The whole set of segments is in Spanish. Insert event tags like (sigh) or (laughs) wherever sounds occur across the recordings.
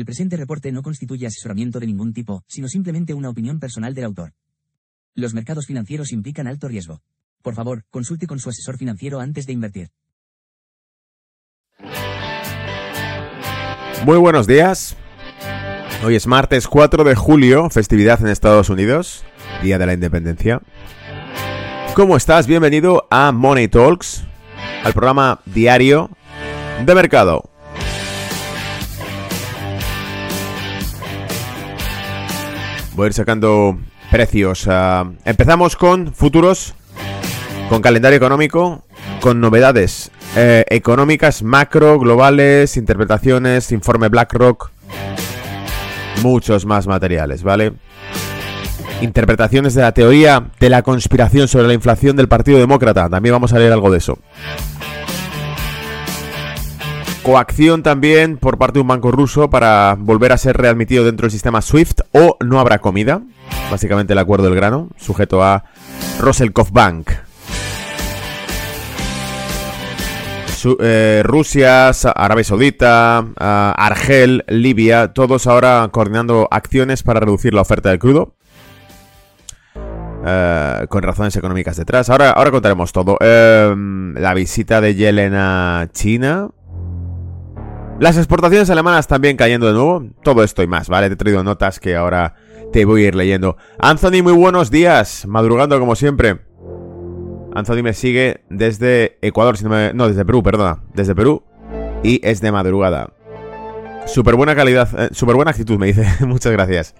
El presente reporte no constituye asesoramiento de ningún tipo, sino simplemente una opinión personal del autor. Los mercados financieros implican alto riesgo. Por favor, consulte con su asesor financiero antes de invertir. Muy buenos días. Hoy es martes 4 de julio, festividad en Estados Unidos, Día de la Independencia. ¿Cómo estás? Bienvenido a Money Talks, al programa diario de mercado. Ir sacando precios. Ah, empezamos con futuros, con calendario económico, con novedades eh, económicas, macro, globales, interpretaciones, informe BlackRock, muchos más materiales, ¿vale? Interpretaciones de la teoría de la conspiración sobre la inflación del Partido Demócrata. También vamos a leer algo de eso. Coacción también por parte de un banco ruso para volver a ser readmitido dentro del sistema SWIFT o no habrá comida. Básicamente el acuerdo del grano, sujeto a Roselkov Bank. Eh, Rusia, Arabia Saudita, Argel, Libia, todos ahora coordinando acciones para reducir la oferta del crudo. Eh, con razones económicas detrás. Ahora, ahora contaremos todo. Em, la visita de Yellen a China. Las exportaciones alemanas también cayendo de nuevo. Todo esto y más, ¿vale? Te he traído notas que ahora te voy a ir leyendo. Anthony, muy buenos días. Madrugando como siempre. Anthony me sigue desde Ecuador, no, desde Perú, perdona. Desde Perú. Y es de madrugada. Súper buena calidad, eh, súper buena actitud, me dice. (laughs) Muchas gracias.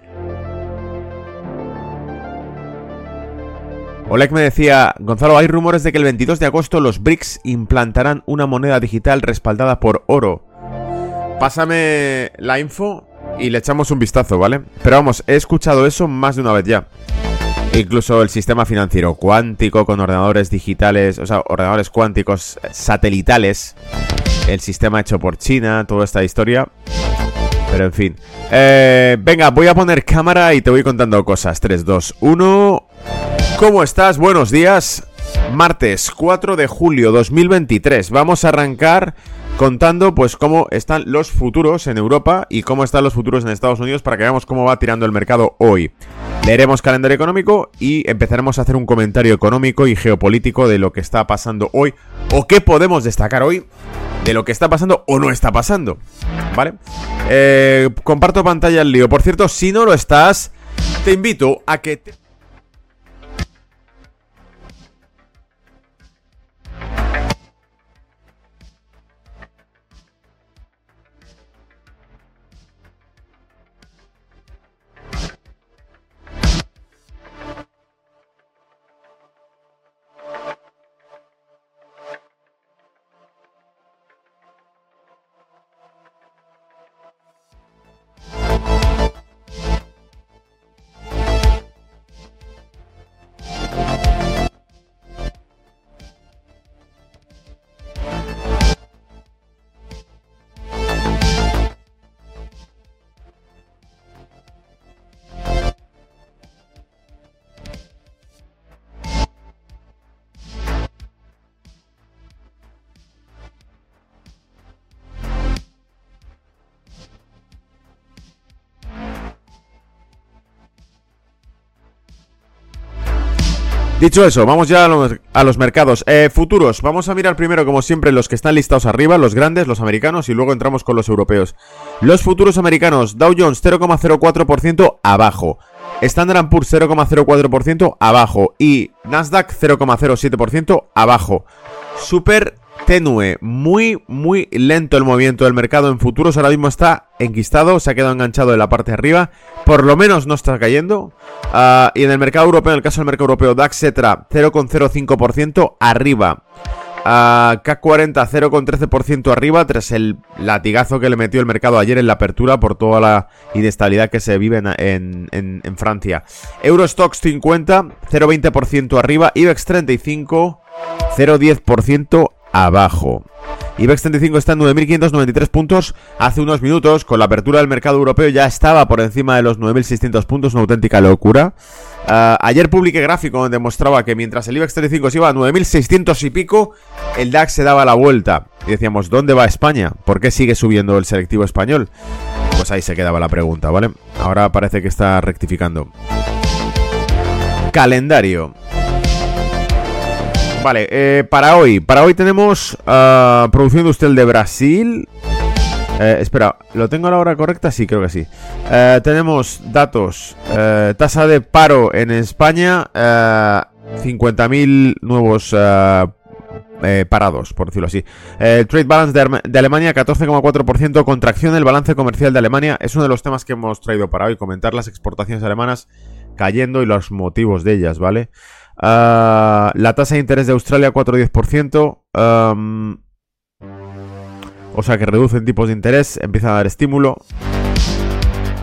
Oleg me decía, Gonzalo, hay rumores de que el 22 de agosto los BRICS implantarán una moneda digital respaldada por oro. Pásame la info y le echamos un vistazo, ¿vale? Pero vamos, he escuchado eso más de una vez ya. Incluso el sistema financiero cuántico con ordenadores digitales, o sea, ordenadores cuánticos satelitales. El sistema hecho por China, toda esta historia. Pero en fin. Eh, venga, voy a poner cámara y te voy contando cosas. 3, 2, 1. ¿Cómo estás? Buenos días. Martes 4 de julio 2023. Vamos a arrancar contando pues cómo están los futuros en Europa y cómo están los futuros en Estados Unidos para que veamos cómo va tirando el mercado hoy. Leeremos calendario económico y empezaremos a hacer un comentario económico y geopolítico de lo que está pasando hoy o qué podemos destacar hoy de lo que está pasando o no está pasando. ¿Vale? Eh, comparto pantalla al lío. Por cierto, si no lo estás, te invito a que... Te... Dicho eso, vamos ya a los, mercados. Eh, futuros, vamos a mirar primero, como siempre, los que están listados arriba, los grandes, los americanos, y luego entramos con los europeos. Los futuros americanos, Dow Jones 0,04% abajo. Standard Poor's 0,04% abajo. Y Nasdaq 0,07% abajo. Super tenue, muy, muy lento el movimiento del mercado en futuros. Ahora mismo está enquistado, se ha quedado enganchado en la parte de arriba. Por lo menos no está cayendo. Ah, y en el mercado europeo, en el caso del mercado europeo, DAX Etra 0,05% arriba. Uh, K40 0,13% arriba tras el latigazo que le metió el mercado ayer en la apertura por toda la inestabilidad que se vive en Francia. Eurostox 50 0,20% arriba. IBEX 35 0,10% abajo. IBEX 35 está en 9.593 puntos. Hace unos minutos, con la apertura del mercado europeo, ya estaba por encima de los 9.600 puntos, una auténtica locura. Ah, ayer publiqué gráfico donde mostraba que mientras el IBEX 35 se iba a 9.600 y pico, el DAX se daba la vuelta. Y decíamos, ¿dónde va España? ¿Por qué sigue subiendo el selectivo español? Pues ahí se quedaba la pregunta, ¿vale? Ahora parece que está rectificando. Calendario. Vale, eh, para hoy. Para hoy tenemos uh, producción industrial de Brasil. Eh, espera, ¿lo tengo a la hora correcta? Sí, creo que sí. Eh, tenemos datos. Eh, tasa de paro en España. 50.000 nuevos parados, por decirlo así. trade balance de, de Alemania, 14,4%. Contracción del balance comercial de Alemania. Es uno de los temas que hemos traído para hoy. Comentar las exportaciones alemanas cayendo y los motivos de ellas, ¿vale? Ah, la tasa de interés de Australia 4,10%. o sea que reducen tipos de interés, empiezan a dar estímulo.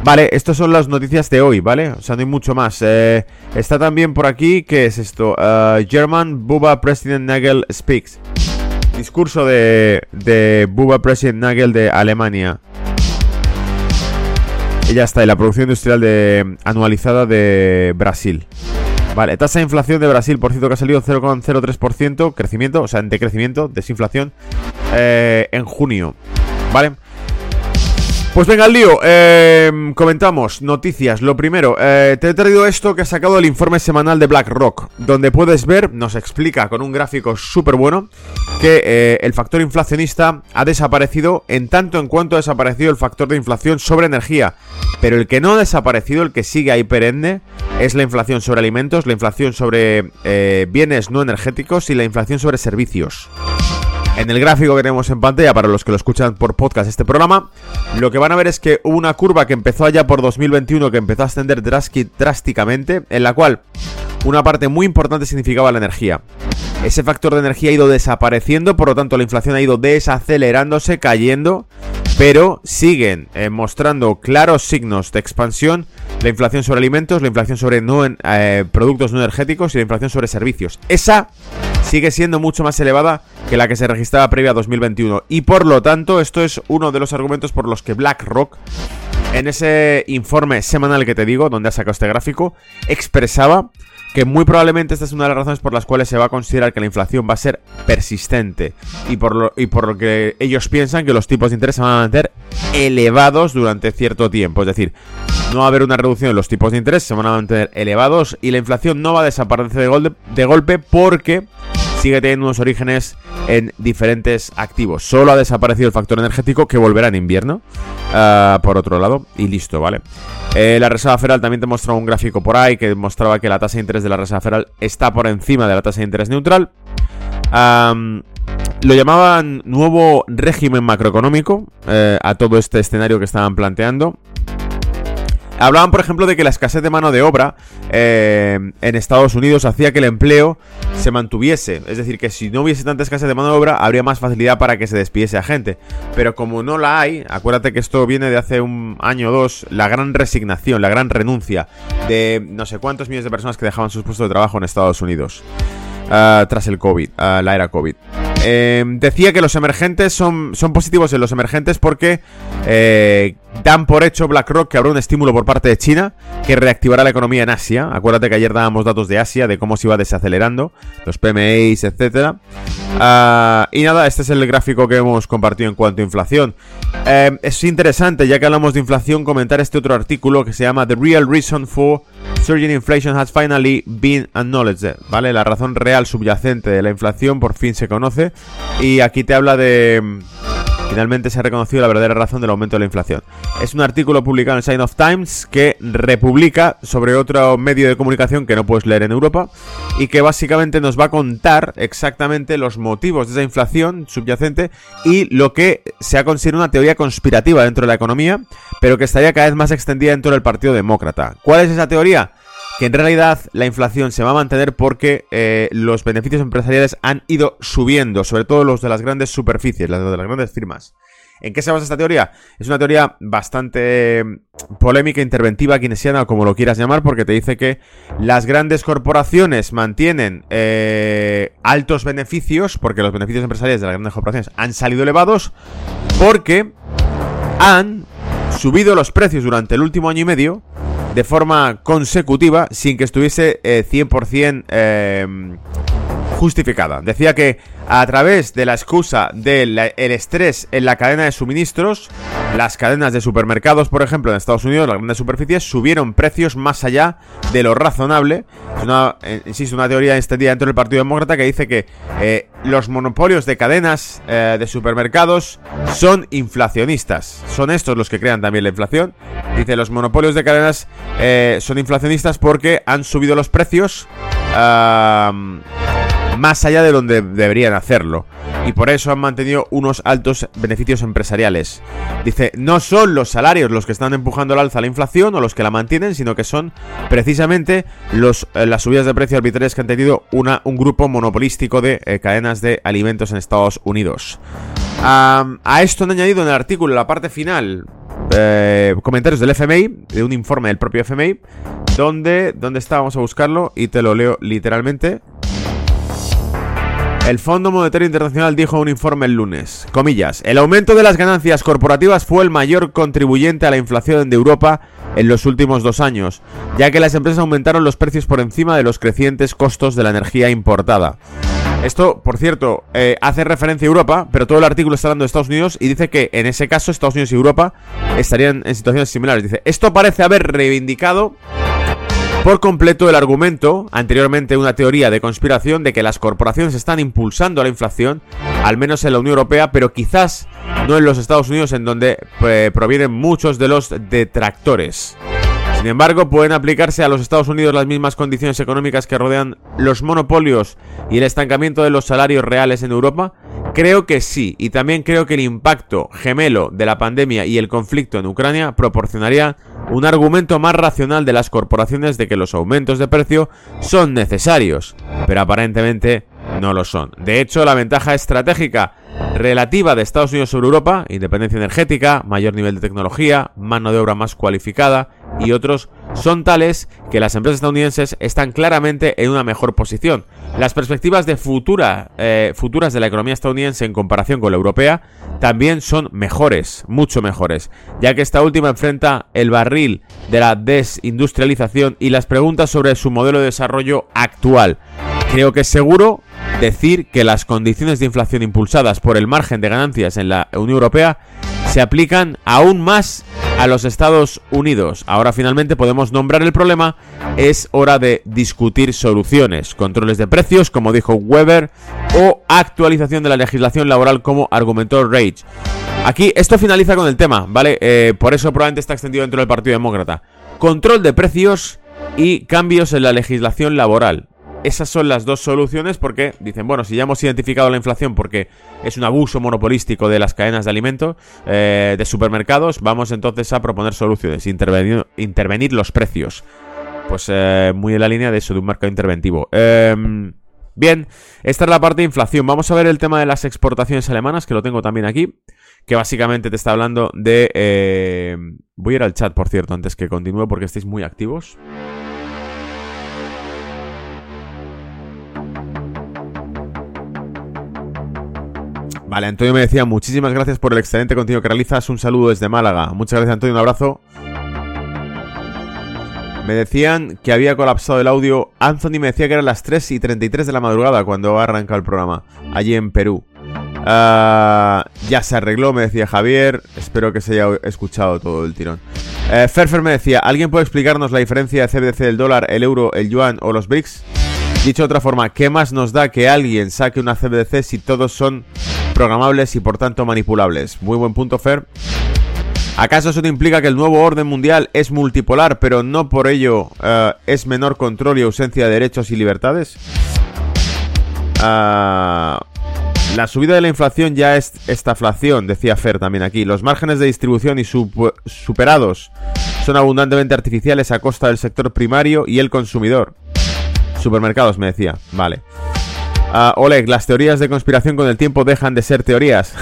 Vale, estas son las noticias de hoy, ¿vale? O sea, no hay mucho más. Eh, está también por aquí, ¿qué es esto? Uh, German Buba President Nagel speaks. Discurso de, de Buba President Nagel de Alemania. Y ya está, y la producción industrial de, anualizada de Brasil. Vale, tasa de inflación de Brasil, por cierto, que ha salido 0,03%, crecimiento, o sea, de crecimiento, desinflación, eh, en junio. Vale. Pues venga al lío, eh, comentamos noticias. Lo primero, eh, te he traído esto que ha sacado el informe semanal de BlackRock, donde puedes ver, nos explica con un gráfico súper bueno, que eh, el factor inflacionista ha desaparecido en tanto en cuanto ha desaparecido el factor de inflación sobre energía. Pero el que no ha desaparecido, el que sigue ahí perenne, es la inflación sobre alimentos, la inflación sobre bienes no energéticos y la inflación sobre servicios. En el gráfico que tenemos en pantalla, para los que lo escuchan por podcast este programa, lo que van a ver es que hubo una curva que empezó allá por 2021 que empezó a ascender drásticamente, en la cual una parte muy importante significaba la energía. Ese factor de energía ha ido desapareciendo, por lo tanto la inflación ha ido desacelerándose, cayendo, pero siguen eh, mostrando claros signos de expansión la inflación sobre alimentos, la inflación sobre eh, productos no energéticos y la inflación sobre servicios. Esa sigue siendo mucho más elevada que la que se registraba previa a 2021. Y por lo tanto, esto es uno de los argumentos por los que BlackRock, en ese informe semanal que te digo, donde ha sacado este gráfico, expresaba que muy probablemente esta es una de las razones por las cuales se va a considerar que la inflación va a ser persistente y por lo, y por lo que ellos piensan que los tipos de interés se van a mantener elevados durante cierto tiempo. Es decir, no va a haber una reducción en los tipos de interés, se van a mantener elevados y la inflación no va a desaparecer de, de golpe porque sigue teniendo unos orígenes en diferentes activos. Solo ha desaparecido el factor energético que volverá en invierno, ah, por otro lado, y listo, ¿vale? Eh, la Reserva Federal también te mostraba un gráfico por ahí que mostraba que la tasa de interés de la Reserva Federal está por encima de la tasa de interés neutral. lo llamaban nuevo régimen macroeconómico eh, a todo este escenario que estaban planteando. Hablaban, por ejemplo, de que la escasez de mano de obra eh, en Estados Unidos hacía que el empleo se mantuviese. Es decir, que si no hubiese tanta escasez de mano de obra, habría más facilidad para que se despidiese a gente. Pero como no la hay, acuérdate que esto viene de hace un año o dos, la gran resignación, la gran renuncia de no sé cuántos millones de personas que dejaban sus puestos de trabajo en Estados Unidos. Ah, tras el COVID, ah, la era COVID. Em, decía que los emergentes son, son positivos en los emergentes porque eh, dan por hecho BlackRock que habrá un estímulo por parte de China que reactivará la economía en Asia. Acuérdate que ayer dábamos datos de Asia, de cómo se iba desacelerando, los PMIs, etc. Ah, y nada, este es el gráfico que hemos compartido en cuanto a inflación. Em, es interesante, ya que hablamos de inflación, comentar este otro artículo que se llama The Real Reason for Surging Inflation Has Finally Been Acknowledged. ¿Vale? La razón real subyacente de la inflación por fin se conoce. Y aquí te habla de Finalmente se ha reconocido la verdadera razón del aumento de la inflación. Es un artículo publicado en Sign of Times que republica sobre otro medio de comunicación que no puedes leer en Europa y que básicamente nos va a contar exactamente los motivos de esa inflación subyacente y lo que se ha considerado una teoría conspirativa dentro de la economía, pero que estaría cada vez más extendida dentro del Partido Demócrata. ¿Cuál es esa teoría? Que en realidad la inflación se va a mantener porque eh, los beneficios empresariales han ido subiendo, sobre todo los de las grandes superficies, los de las grandes firmas. ¿En qué se basa esta teoría? Es una teoría bastante mm, polémica, interventiva, keynesiana o como lo quieras llamar, porque te dice que las grandes corporaciones mantienen eh, altos beneficios, porque los beneficios empresariales de las grandes corporaciones han salido elevados, porque han subido los precios durante el último año y medio de forma consecutiva sin que estuviese 100% eh, justificada. Decía que a través de la excusa del estrés en la cadena de suministros, las cadenas de supermercados, por ejemplo, en Estados Unidos, las grandes superficies, subieron precios más allá de lo razonable. Es una, eh, insisto, una teoría extendida dentro del Partido Demócrata que dice que eh, los monopolios de cadenas eh, de supermercados son inflacionistas. Son estos los que crean también la inflación. Dice, los monopolios de cadenas son inflacionistas porque han subido los precios más allá de donde deberían hacerlo. Y por eso han mantenido unos altos beneficios empresariales. Dice, no son los salarios los que están empujando al alza la inflación o los que la mantienen, sino que son precisamente los, eh, las subidas de precios arbitrarias que han tenido una, un grupo monopolístico de eh, cadenas de alimentos en Estados Unidos. a esto han añadido en el artículo, en la parte final, eh, comentarios del FMI, de un informe del propio FMI, donde, ¿dónde está? Vamos a buscarlo y te lo leo literalmente. El Fondo Monetario Internacional dijo un informe el lunes, comillas, el aumento de las ganancias corporativas fue el mayor contribuyente a la inflación de Europa en los últimos dos años, ya que las empresas aumentaron los precios por encima de los crecientes costos de la energía importada. Esto, por cierto, eh, hace referencia a Europa, pero todo el artículo está hablando de Estados Unidos y dice que en ese caso Estados Unidos y Europa estarían en situaciones similares. Dice, esto parece haber reivindicado por completo el argumento, anteriormente una teoría de conspiración, de que las corporaciones están impulsando la inflación, al menos en la Unión Europea, pero quizás no en los Estados Unidos, en donde eh, provienen muchos de los detractores. Sin embargo, pueden aplicarse a los Estados Unidos las mismas condiciones económicas que rodean los monopolios y el estancamiento de los salarios reales en Europa. Creo que sí, y también creo que el impacto gemelo de la pandemia y el conflicto en Ucrania proporcionaría un argumento más racional de las corporaciones de que los aumentos de precio son necesarios, pero aparentemente no lo son. De hecho, la ventaja estratégica relativa de Estados Unidos sobre Europa, independencia energética, mayor nivel de tecnología, mano de obra más cualificada y otros, son tales que las empresas estadounidenses están claramente en una mejor posición. Las perspectivas de eh, futuras de la economía estadounidense en comparación con la europea también son mejores, mucho mejores, ya que esta última enfrenta el barril de la desindustrialización y las preguntas sobre su modelo de desarrollo actual. Creo que es seguro decir que las condiciones de inflación impulsadas por el margen de ganancias en la Unión Europea se aplican aún más a los Estados Unidos. Ahora finalmente podemos nombrar el problema. Es hora de discutir soluciones, controles de precios, como dijo Weber, o actualización de la legislación laboral, como argumentó Rage. Aquí esto finaliza con el tema, ¿vale? Eh, por eso probablemente está extendido dentro del Partido Demócrata. Control de precios y cambios en la legislación laboral. Esas son las dos soluciones porque dicen, bueno, si ya hemos identificado la inflación porque es un abuso monopolístico de las cadenas de alimentos, eh, de supermercados, vamos entonces a proponer soluciones, intervenir, los precios. Pues eh, muy en la línea de eso, de un mercado interventivo. Em, bien, esta es la parte de inflación. Vamos a ver el tema de las exportaciones alemanas, que lo tengo también aquí, que básicamente te está hablando de... Eh, voy a ir al chat, por cierto, antes que continúe porque estáis muy activos. Vale, Antonio me decía, muchísimas gracias por el excelente contenido que realizas. Un saludo desde Málaga. Muchas gracias, Antonio, un abrazo. Me decían que había colapsado el audio. Anthony me decía que eran las 3 y 33 de la madrugada cuando arranca el programa, allí en Perú. Ah, ya se arregló, me decía Javier. Espero que se haya escuchado todo el tirón. Eh, Ferfer me decía, ¿alguien puede explicarnos la diferencia de CBDC del dólar, el euro, el yuan o los BRICS? Dicho de otra forma, ¿qué más nos da que alguien saque una CBDC si todos son programables y por tanto manipulables? Muy buen punto, Fer. ¿Acaso eso te implica que el nuevo orden mundial es multipolar, pero no por ello eh, es menor control y ausencia de derechos y libertades? Ah, la subida de la inflación ya es estaflación, decía Fer también aquí. Los márgenes de distribución y superados son abundantemente artificiales a costa del sector primario y el consumidor. Supermercados, me decía. Vale. Uh, Oleg, las teorías de conspiración con el tiempo dejan de ser teorías.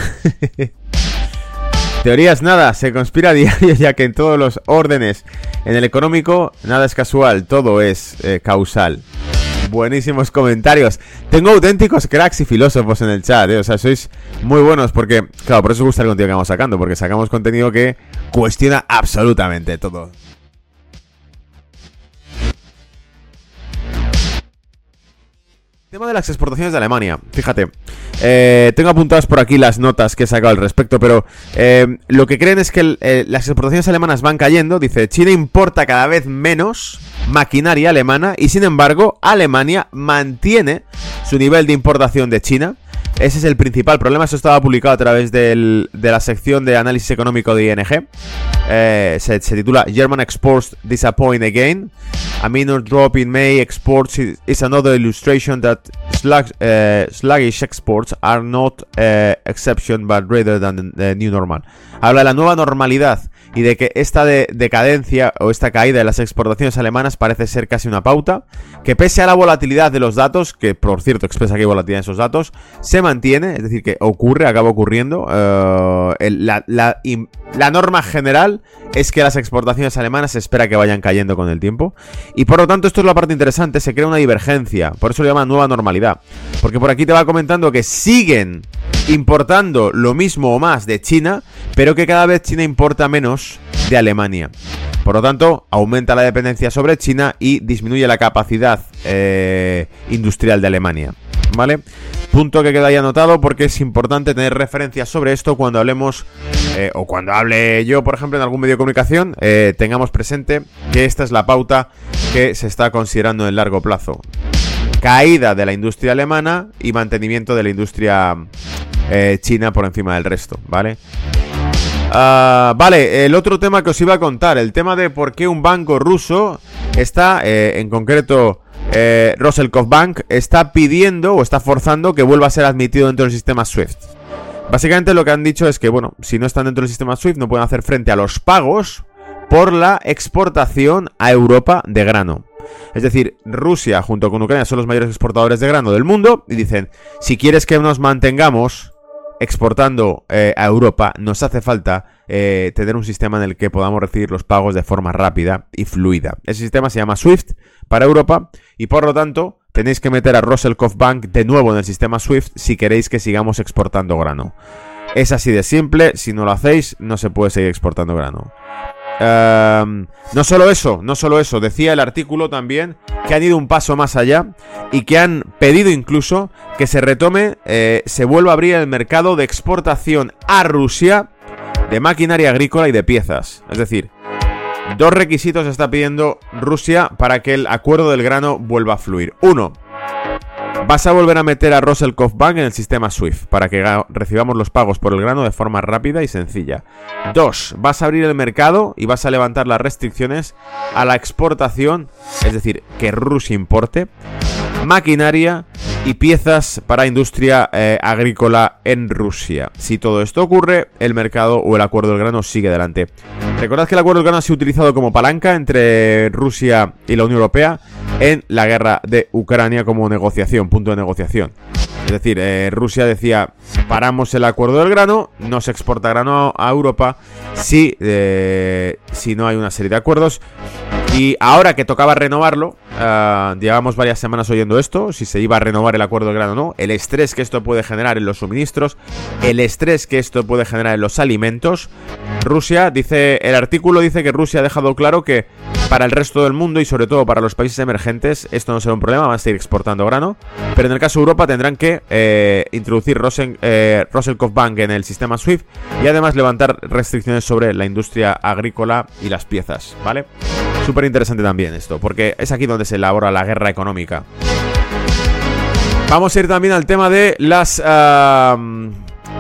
(laughs) teorías nada, se conspira a diario ya que en todos los órdenes, en el económico, nada es casual, todo es eh, causal. Buenísimos comentarios. Tengo auténticos cracks y filósofos en el chat, eh. o sea, sois muy buenos porque, claro, por eso os gusta el contenido que vamos sacando, porque sacamos contenido que cuestiona absolutamente todo. Tema de las exportaciones de Alemania, fíjate, eh, tengo apuntadas por aquí las notas que he sacado al respecto, pero eh, lo que creen es que eh, las exportaciones alemanas van cayendo, dice, China importa cada vez menos maquinaria alemana y sin embargo Alemania mantiene su nivel de importación de China. Ese es el principal problema. Esto estaba publicado a través de la sección de análisis económico de ING. Eh, se, titula German Exports Disappoint Again. A minor drop in May exports is another illustration that eh, sluggish exports are not uh, exception but rather than the new normal. Habla de la nueva normalidad y de que esta decadencia o esta caída de las exportaciones alemanas parece ser casi una pauta, que pese a la volatilidad de los datos, que por cierto expresa que hay volatilidad en esos datos, se mantiene, es decir, que ocurre, acaba ocurriendo. Eh, la, la norma general es que las exportaciones alemanas se espera que vayan cayendo con el tiempo. Y por lo tanto, esto es la parte interesante, se crea una divergencia. Por eso lo llaman nueva normalidad. Porque por aquí te va comentando que siguen importando lo mismo o más de China, pero que cada vez China importa menos de Alemania. Por lo tanto, aumenta la dependencia sobre China y disminuye la capacidad eh, industrial de Alemania. ¿Vale? Punto que queda ahí anotado porque es importante tener referencias sobre esto cuando hablemos eh, o cuando hable yo, por ejemplo, en algún medio de comunicación, eh, tengamos presente que esta es la pauta que se está considerando en largo plazo. Caída de la industria alemana y mantenimiento de la industria eh, china por encima del resto, ¿vale? Ah, vale, el otro tema que os iba a contar, el tema de por qué un banco ruso está, en concreto eh, Bank está pidiendo o está forzando que vuelva a ser admitido dentro del sistema SWIFT. Básicamente lo que han dicho es que, bueno, si no están dentro del sistema SWIFT no pueden hacer frente a los pagos por la exportación a Europa de grano. Es decir, Rusia junto con Ucrania son los mayores exportadores de grano del mundo y dicen, si quieres que nos mantengamos exportando eh, a Europa, nos hace falta eh, tener un sistema en el que podamos recibir los pagos de forma rápida y fluida. Ese sistema se llama SWIFT para Europa y por lo tanto tenéis que meter a Russell Bank de nuevo en el sistema SWIFT si queréis que sigamos exportando grano. Es así de simple, si no lo hacéis no se puede seguir exportando grano. Em, no solo eso, no solo eso, decía el artículo también que han ido un paso más allá y que han pedido incluso que se retome, eh, se vuelva a abrir el mercado de exportación a Rusia de maquinaria agrícola y de piezas. Es decir, Dos requisitos está pidiendo Rusia para que el acuerdo del grano vuelva a fluir. Uno, vas a volver a meter a Roselkov Bank en el sistema SWIFT para que recibamos los pagos por el grano de forma rápida y sencilla. Dos, vas a abrir el mercado y vas a levantar las restricciones a la exportación, es decir, que Rusia importe maquinaria y piezas para industria eh, agrícola en Rusia. Si todo esto ocurre, el mercado o el acuerdo del grano sigue adelante. Recordad que el acuerdo del grano ha sido utilizado como palanca entre Rusia y la Unión Europea en la guerra de Ucrania como negociación, punto de negociación. Es decir, eh, Rusia decía, paramos el acuerdo del grano, no se exporta grano a Europa si, eh, si no hay una serie de acuerdos. Y ahora que tocaba renovarlo, uh, llevamos varias semanas oyendo esto, si se iba a renovar el acuerdo de grano o no, el estrés que esto puede generar en los suministros, el estrés que esto puede generar en los alimentos. Rusia dice, el artículo dice que Rusia ha dejado claro que para el resto del mundo y sobre todo para los países emergentes esto no será un problema, van a seguir exportando grano, pero en el caso de Europa tendrán que eh, introducir Rosen, eh, Bank en el sistema SWIFT y además levantar restricciones sobre la industria agrícola y las piezas, ¿vale? Súper interesante también esto, porque es aquí donde se elabora la guerra económica. Vamos a ir también al tema de las,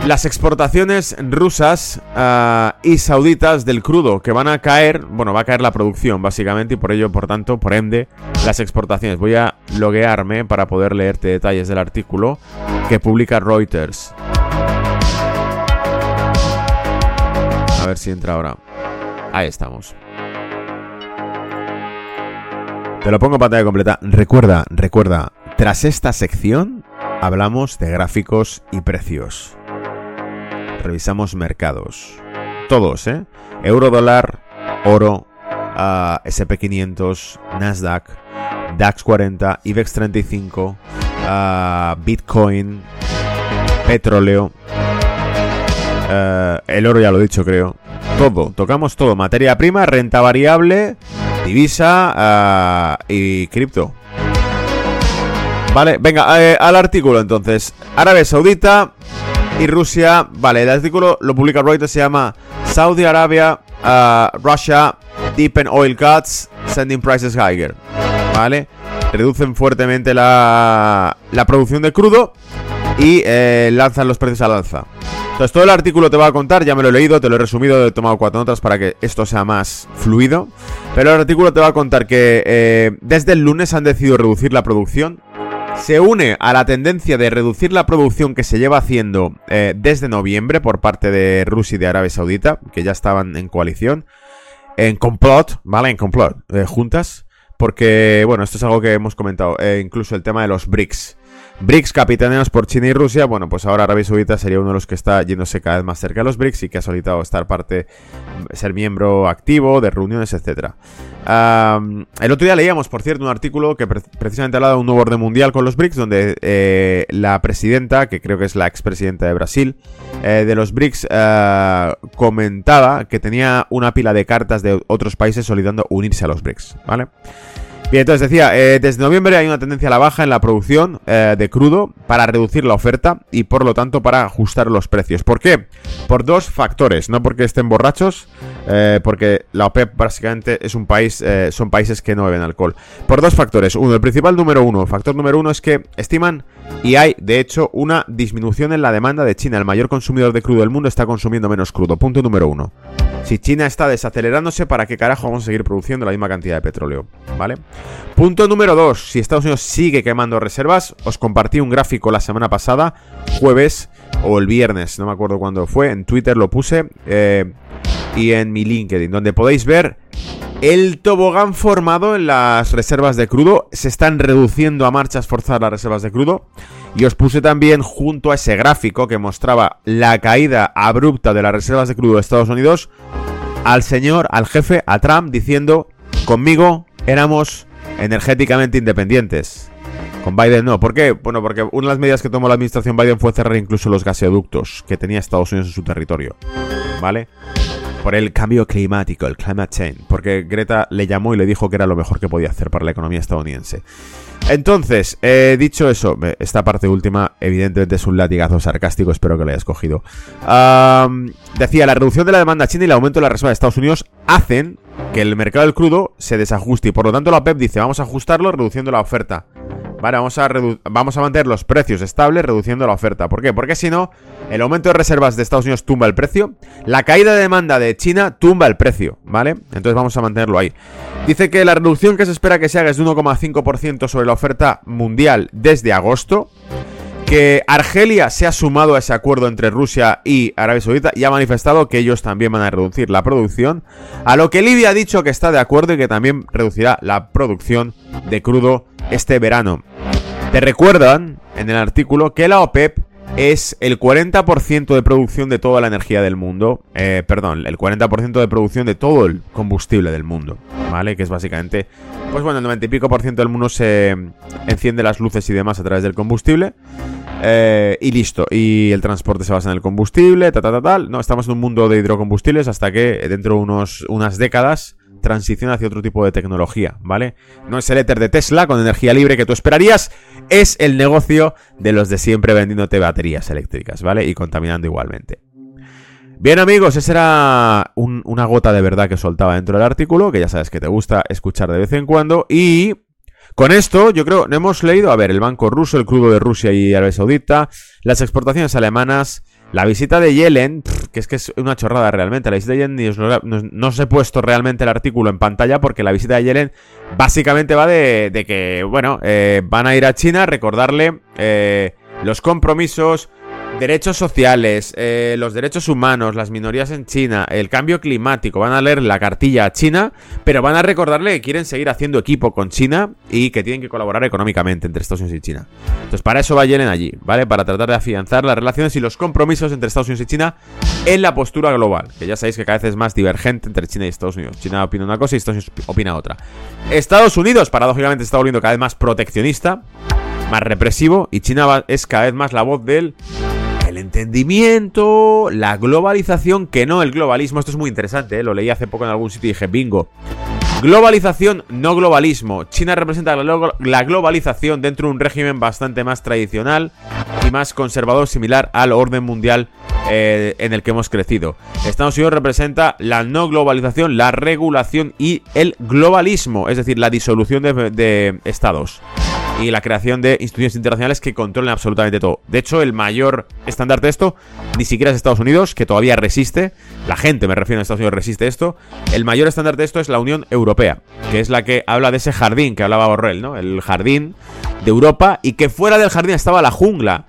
las exportaciones rusas ah, y sauditas del crudo, que van a caer, bueno, va a caer la producción básicamente y por ello, por tanto, por ende, las exportaciones. Voy a loguearme para poder leerte detalles del artículo que publica Reuters. A ver si entra ahora. Ahí estamos. Te lo pongo en pantalla completa. Recuerda, recuerda, tras esta sección hablamos de gráficos y precios. Revisamos mercados. Todos, ¿eh? Euro dólar, oro, ah, SP500, Nasdaq, DAX 40, IBEX 35, ah, Bitcoin, petróleo. Ah, el oro ya lo he dicho, creo. Todo, tocamos todo. Materia prima, renta variable, divisa y cripto. Vale, venga, eh, al artículo entonces. Arabia Saudita y Rusia. Vale, el artículo lo publica Reuters, se llama Saudi Arabia, uh, Russia, Deepen Oil Cuts, Sending Prices Higher. Vale, reducen fuertemente la, la producción de crudo y eh, lanzan los precios al alza. Entonces todo el artículo te va a contar, ya me lo he leído, te lo he resumido, he tomado cuatro notas para que esto sea más fluido. Pero el artículo te va a contar que eh, desde el lunes han decidido reducir la producción. Se une a la tendencia de reducir la producción que se lleva haciendo eh, desde noviembre por parte de Rusia y de Arabia Saudita, que ya estaban en coalición, en complot, ¿vale? En complot, eh, juntas. Porque, bueno, esto es algo que hemos comentado, incluso el tema de los BRICS. BRICS capitaneados por China y Rusia, bueno, pues ahora Arabia Saudita sería uno de los que está yéndose cada vez más cerca de los BRICS y que ha solicitado estar parte, ser miembro activo de reuniones, etc. el otro día leíamos, por cierto, un artículo que precisamente hablaba de un nuevo orden mundial con los BRICS, donde eh, la presidenta, que creo que es la expresidenta de Brasil, eh, de los BRICS, eh, comentaba que tenía una pila de cartas de otros países solicitando unirse a los BRICS, ¿vale? Bien, entonces decía, eh, desde noviembre hay una tendencia a la baja en la producción eh, de crudo para reducir la oferta y por lo tanto para ajustar los precios. ¿Por qué? Por dos factores, no porque estén borrachos, eh, porque la OPEP básicamente es un país, son países que no beben alcohol. Por dos factores. Uno, el principal número uno, factor número uno es que estiman y hay de hecho una disminución en la demanda de China. El mayor consumidor de crudo del mundo está consumiendo menos crudo. Punto número uno. Si China está desacelerándose, ¿para qué carajo vamos a seguir produciendo la misma cantidad de petróleo? ¿Vale? Punto número 2. Si Estados Unidos sigue quemando reservas, os compartí un gráfico la semana pasada, jueves o el viernes, no me acuerdo cuándo fue, en Twitter lo puse eh, y en mi LinkedIn, donde podéis ver el tobogán formado en las reservas de crudo. Se están reduciendo a marchas forzadas las reservas de crudo. Y os puse también junto a ese gráfico que mostraba la caída abrupta de las reservas de crudo de Estados Unidos al señor, al jefe, a Trump, diciendo, conmigo éramos energéticamente independientes. Con Biden no. ¿Por qué? Bueno, porque una de las medidas que tomó la administración Biden fue cerrar incluso los gaseoductos que tenía Estados Unidos en su territorio. ¿Vale? Por el cambio climático, el climate change, porque Greta le llamó y le dijo que era lo mejor que podía hacer para la economía estadounidense. Entonces, eh, dicho eso, esta parte última evidentemente es un latigazo sarcástico, espero que lo hayas cogido. decía, la reducción de la demanda china y el aumento de la reserva de Estados Unidos hacen que el mercado del crudo se desajuste y por lo tanto la PEP dice, vamos a ajustarlo reduciendo la oferta. Vale, vamos a, vamos a mantener los precios estables reduciendo la oferta. ¿Por qué? Porque si no, el aumento de reservas de Estados Unidos tumba el precio, la caída de demanda de China tumba el precio, ¿vale? Entonces vamos a mantenerlo ahí. Dice que la reducción que se espera que se haga es de 1,5% sobre la oferta mundial desde agosto que Argelia se ha sumado a ese acuerdo entre Rusia y Arabia Saudita y ha manifestado que ellos también van a reducir la producción, a lo que Libia ha dicho que está de acuerdo y que también reducirá la producción de crudo este verano. Te recuerdan en el artículo que la OPEP es el 40% de producción de toda la energía del mundo. Eh, perdón, el 40% de producción de todo el combustible del mundo. ¿Vale? Que es básicamente. Pues bueno, el 90 y pico por ciento del mundo se enciende las luces y demás a través del combustible. Eh, y listo. Y el transporte se basa en el combustible, tal, tal, tal. No, estamos en un mundo de hidrocombustibles hasta que dentro de unos, unas décadas transición hacia otro tipo de tecnología, ¿vale? No es el éter de Tesla con energía libre que tú esperarías, es el negocio de los de siempre vendiéndote baterías eléctricas, ¿vale? Y contaminando igualmente. Bien amigos, esa era una gota de verdad que soltaba dentro del artículo, que ya sabes que te gusta escuchar de vez en cuando, y con esto, yo creo, hemos leído, a ver, el banco ruso, el crudo de Rusia y Arabia Saudita, las exportaciones alemanas, la visita de Yellen, que es que es una chorrada realmente. La visita de Yellen, no, os he puesto realmente el artículo en pantalla porque la visita de Yellen básicamente va de, que, bueno, eh, van a ir a China a recordarle eh, los compromisos derechos sociales, eh, los derechos humanos, las minorías en China, el cambio climático, van a leer la cartilla a China, pero van a recordarle que quieren seguir haciendo equipo con China y que tienen que colaborar económicamente entre Estados Unidos y China. Entonces, para eso va Yellen allí, ¿vale? Para tratar de afianzar las relaciones y los compromisos entre Estados Unidos y China en la postura global, que ya sabéis que cada vez es más divergente entre China y Estados Unidos. China opina una cosa y Estados Unidos opina otra. Estados Unidos, paradójicamente, está volviendo cada vez más proteccionista, más represivo, y China es cada vez más la voz del el entendimiento, la globalización, que no el globalismo. Esto es muy interesante, ¿eh? lo leí hace poco en algún sitio y dije, bingo. Globalización, no globalismo. China representa la globalización dentro de un régimen bastante más tradicional y más conservador, similar al orden mundial eh, en el que hemos crecido. Estados Unidos representa la no globalización, la regulación y el globalismo, es decir, la disolución de, estados y la creación de instituciones internacionales que controlen absolutamente todo. De hecho, el mayor estándar de esto ni siquiera es Estados Unidos, que todavía resiste. La gente, me refiero a Estados Unidos, resiste esto. El mayor estándar de esto es la Unión Europea, que es la que habla de ese jardín que hablaba Borrell, ¿no? El jardín de Europa y que fuera del jardín estaba la jungla.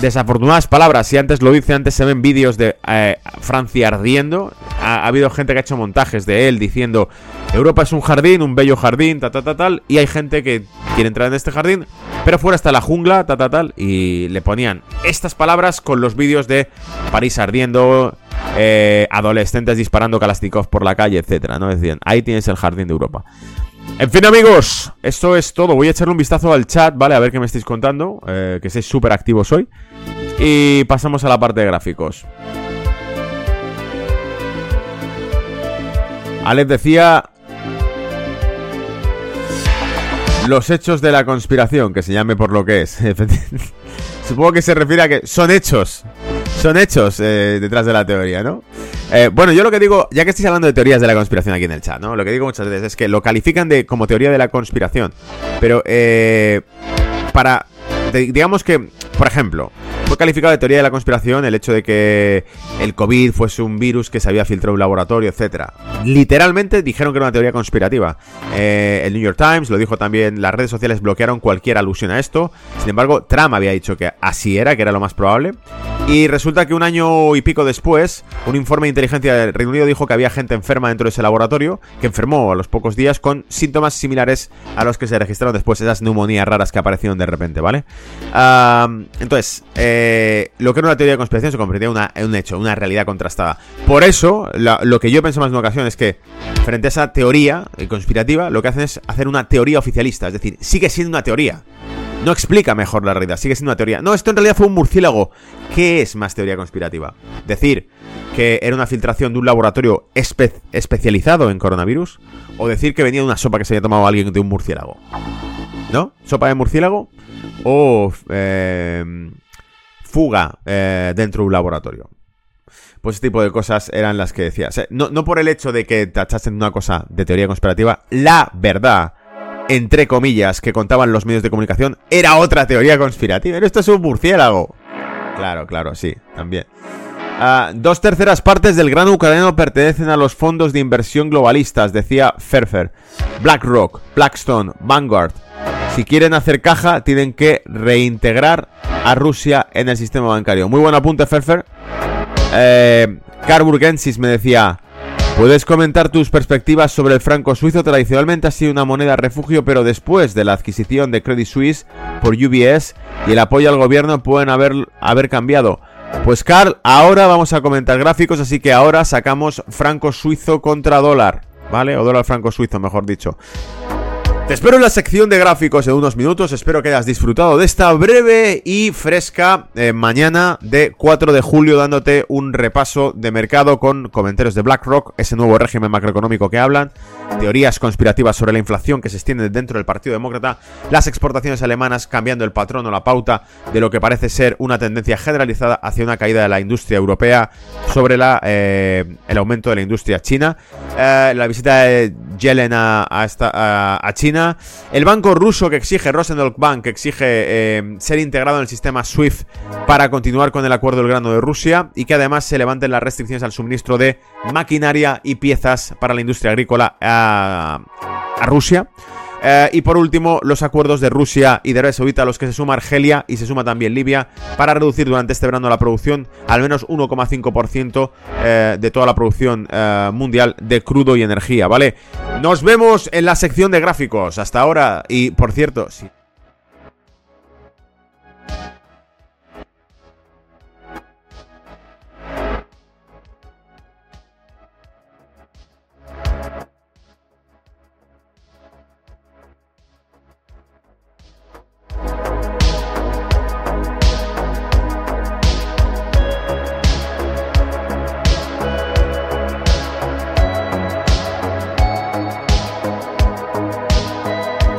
Desafortunadas palabras, si antes lo dice, antes se ven vídeos de eh, Francia ardiendo. Ha, habido gente que ha hecho montajes de él diciendo Europa es un jardín, un bello jardín, ta ta ta tal. Y hay gente que quiere entrar en este jardín, pero fuera está la jungla, ta ta tal. Y le ponían estas palabras con los vídeos de París ardiendo, eh, adolescentes disparando Kalashnikov por la calle, etcétera, ¿no? Decían, ahí tienes el jardín de Europa. En fin, amigos, esto es todo. Voy a echarle un vistazo al chat, ¿vale? A ver qué me estáis contando. Eh, que seáis súper activos hoy. Y pasamos a la parte de gráficos. Alex decía... Los hechos de la conspiración, que se llame por lo que es. (laughs) (laughs) Supongo que se refiere a que son hechos. Son hechos eh, detrás de la teoría, ¿no? Eh, bueno, yo lo que digo, ya que estáis hablando de teorías de la conspiración aquí en el chat, ¿no? Lo que digo muchas veces es que lo califican de como teoría de la conspiración. Pero, eh, para. digamos que, por ejemplo, fue calificado de teoría de la conspiración el hecho de que el COVID fuese un virus que se había filtrado en un laboratorio, etcétera. Literalmente dijeron que era una teoría conspirativa. Eh, el New York Times lo dijo también, las redes sociales bloquearon cualquier alusión a esto. Sin embargo, Trump había dicho que así era, que era lo más probable. Y resulta que un año y pico después, un informe de inteligencia del Reino Unido dijo que había gente enferma dentro de ese laboratorio, que enfermó a los pocos días con síntomas similares a los que se registraron después, esas neumonías raras que aparecieron de repente, ¿vale? entonces, eh, lo que era una teoría de conspiración se convertía en, un hecho, una realidad contrastada. Por eso, lo que yo pensado más en una ocasión es que, frente a esa teoría conspirativa, lo que hacen es hacer una teoría oficialista. Es decir, sigue siendo una teoría. No explica mejor la realidad, sigue siendo una teoría. No, esto en realidad fue un murciélago. ¿Qué es más teoría conspirativa? Decir que era una filtración de un laboratorio especializado en coronavirus o decir que venía de una sopa que se había tomado alguien de un murciélago. ¿No? ¿Sopa de murciélago? O eh, fuga dentro de un laboratorio. Pues ese tipo de cosas eran las que decías. No, no por el hecho de que tachasen una cosa de teoría conspirativa, la verdad, entre comillas, que contaban los medios de comunicación, era otra teoría conspirativa. Esto es un murciélago. Claro, claro, sí, también. Ah, dos terceras partes del gran ucraniano pertenecen a los fondos de inversión globalistas, decía Ferfer. BlackRock, Blackstone, Vanguard, si quieren hacer caja, tienen que reintegrar a Rusia en el sistema bancario. Muy buen apunte, Ferfer. Eh, Carburgensis me decía, ¿puedes comentar tus perspectivas sobre el franco suizo? Tradicionalmente ha sido una moneda refugio, pero después de la adquisición de Credit Suisse por UBS y el apoyo al gobierno pueden haber, haber cambiado. Pues Carl, ahora vamos a comentar gráficos, así que ahora sacamos franco suizo contra dólar, ¿vale? O dólar franco suizo, mejor dicho. Te espero en la sección de gráficos en unos minutos. Espero que hayas disfrutado de esta breve y fresca eh, mañana de 4 de julio, dándote un repaso de mercado con comentarios de BlackRock, ese nuevo régimen macroeconómico que hablan, teorías conspirativas sobre la inflación que se extiende dentro del Partido Demócrata, las exportaciones alemanas cambiando el patrón o la pauta de lo que parece ser una tendencia generalizada hacia una caída de la industria europea sobre eh, el aumento de la industria china, eh, la visita de Yellen a, China el banco ruso que exige, Rosenberg Bank, que exige eh, ser integrado en el sistema SWIFT para continuar con el acuerdo del grano de Rusia y que además se levanten las restricciones al suministro de maquinaria y piezas para la industria agrícola a Rusia. Eh, y por último, los acuerdos de Rusia y de Arabia Saudita a los que se suma Argelia y se suma también Libia para reducir durante este verano la producción al menos 1,5% eh, de toda la producción eh, mundial de crudo y energía, ¿vale? Nos vemos en la sección de gráficos. Hasta ahora y por cierto, si